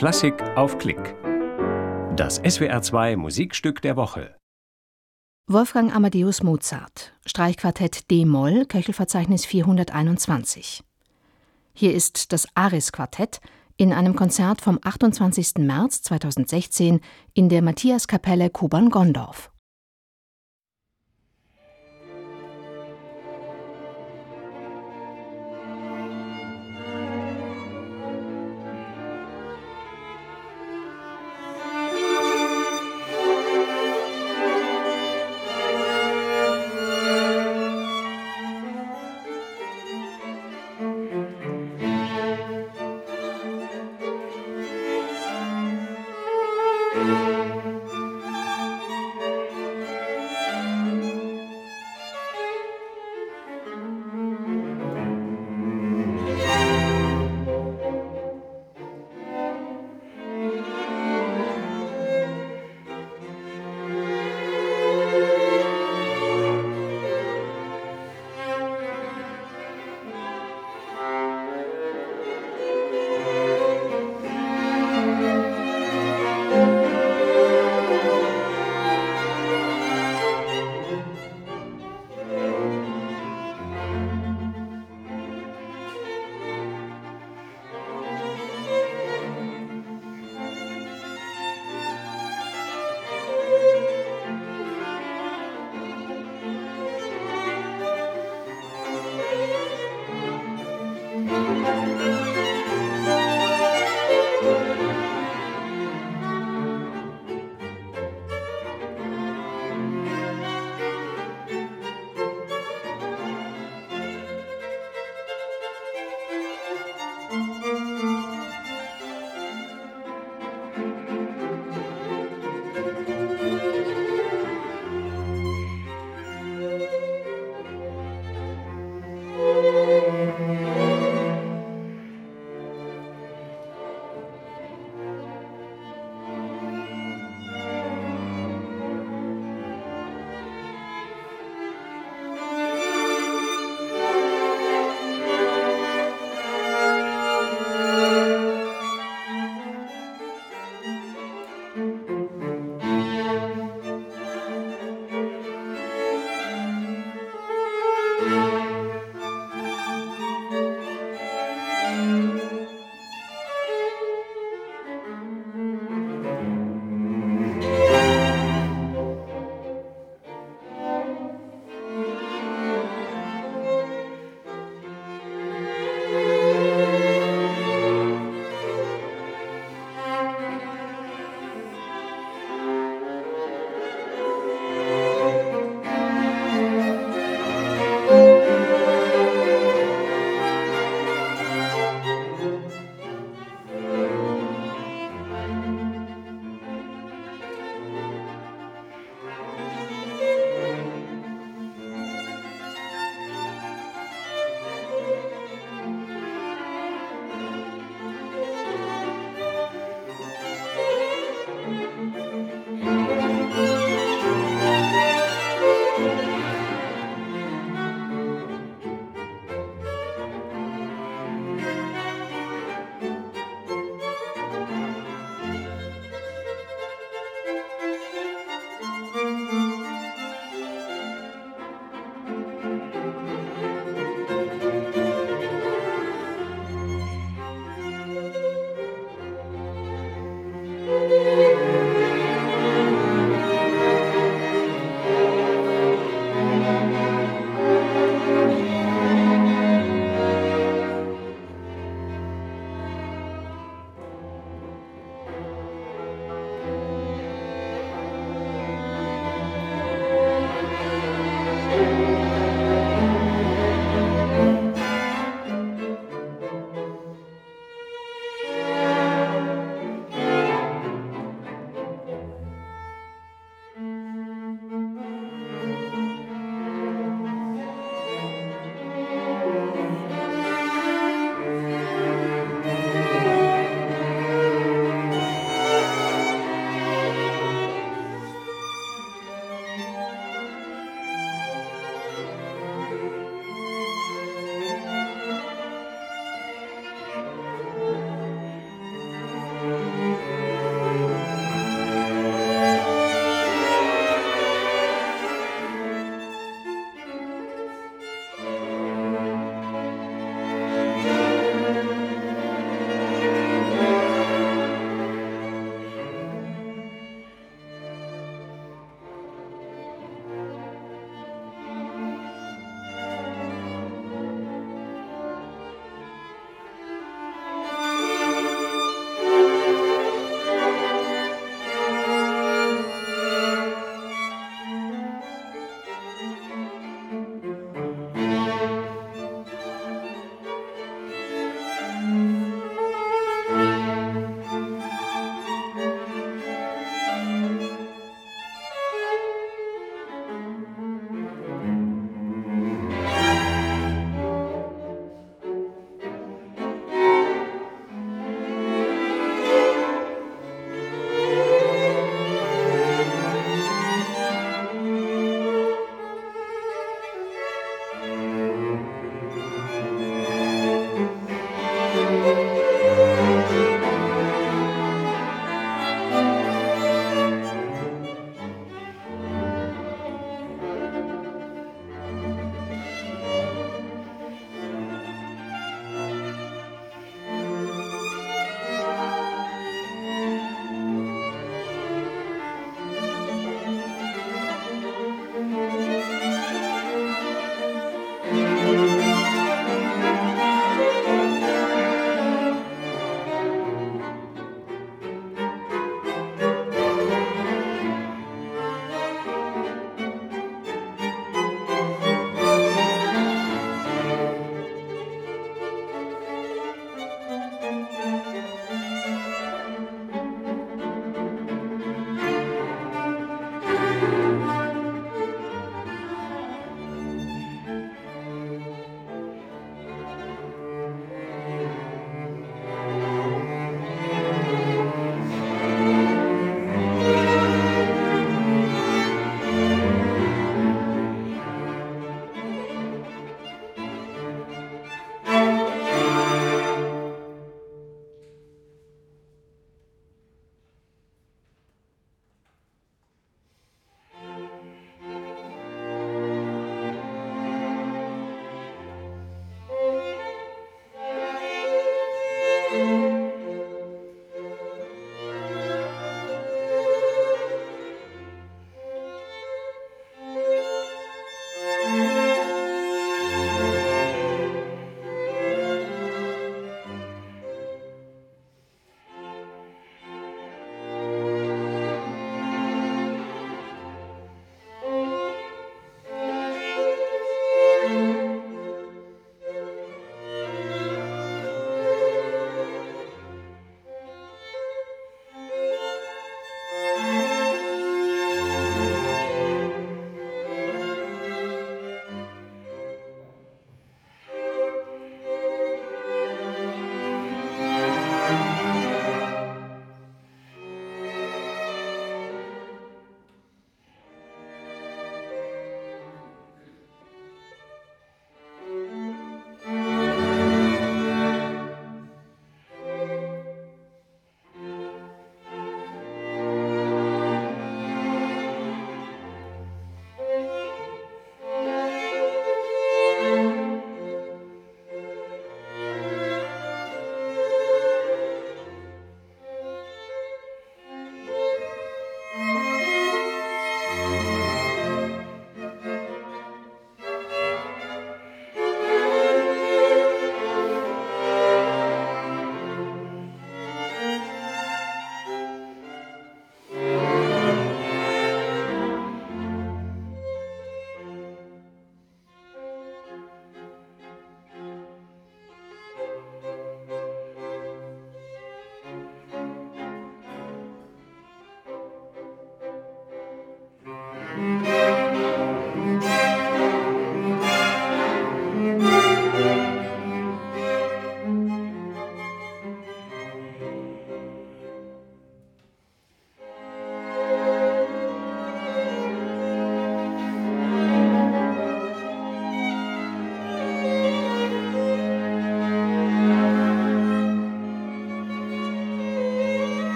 Klassik auf Klick. Das SWR2 Musikstück der Woche. Wolfgang Amadeus Mozart, Streichquartett D-Moll, Köchelverzeichnis 421. Hier ist das Aris-Quartett in einem Konzert vom 28. März 2016 in der Matthiaskapelle Kobern-Gondorf. Música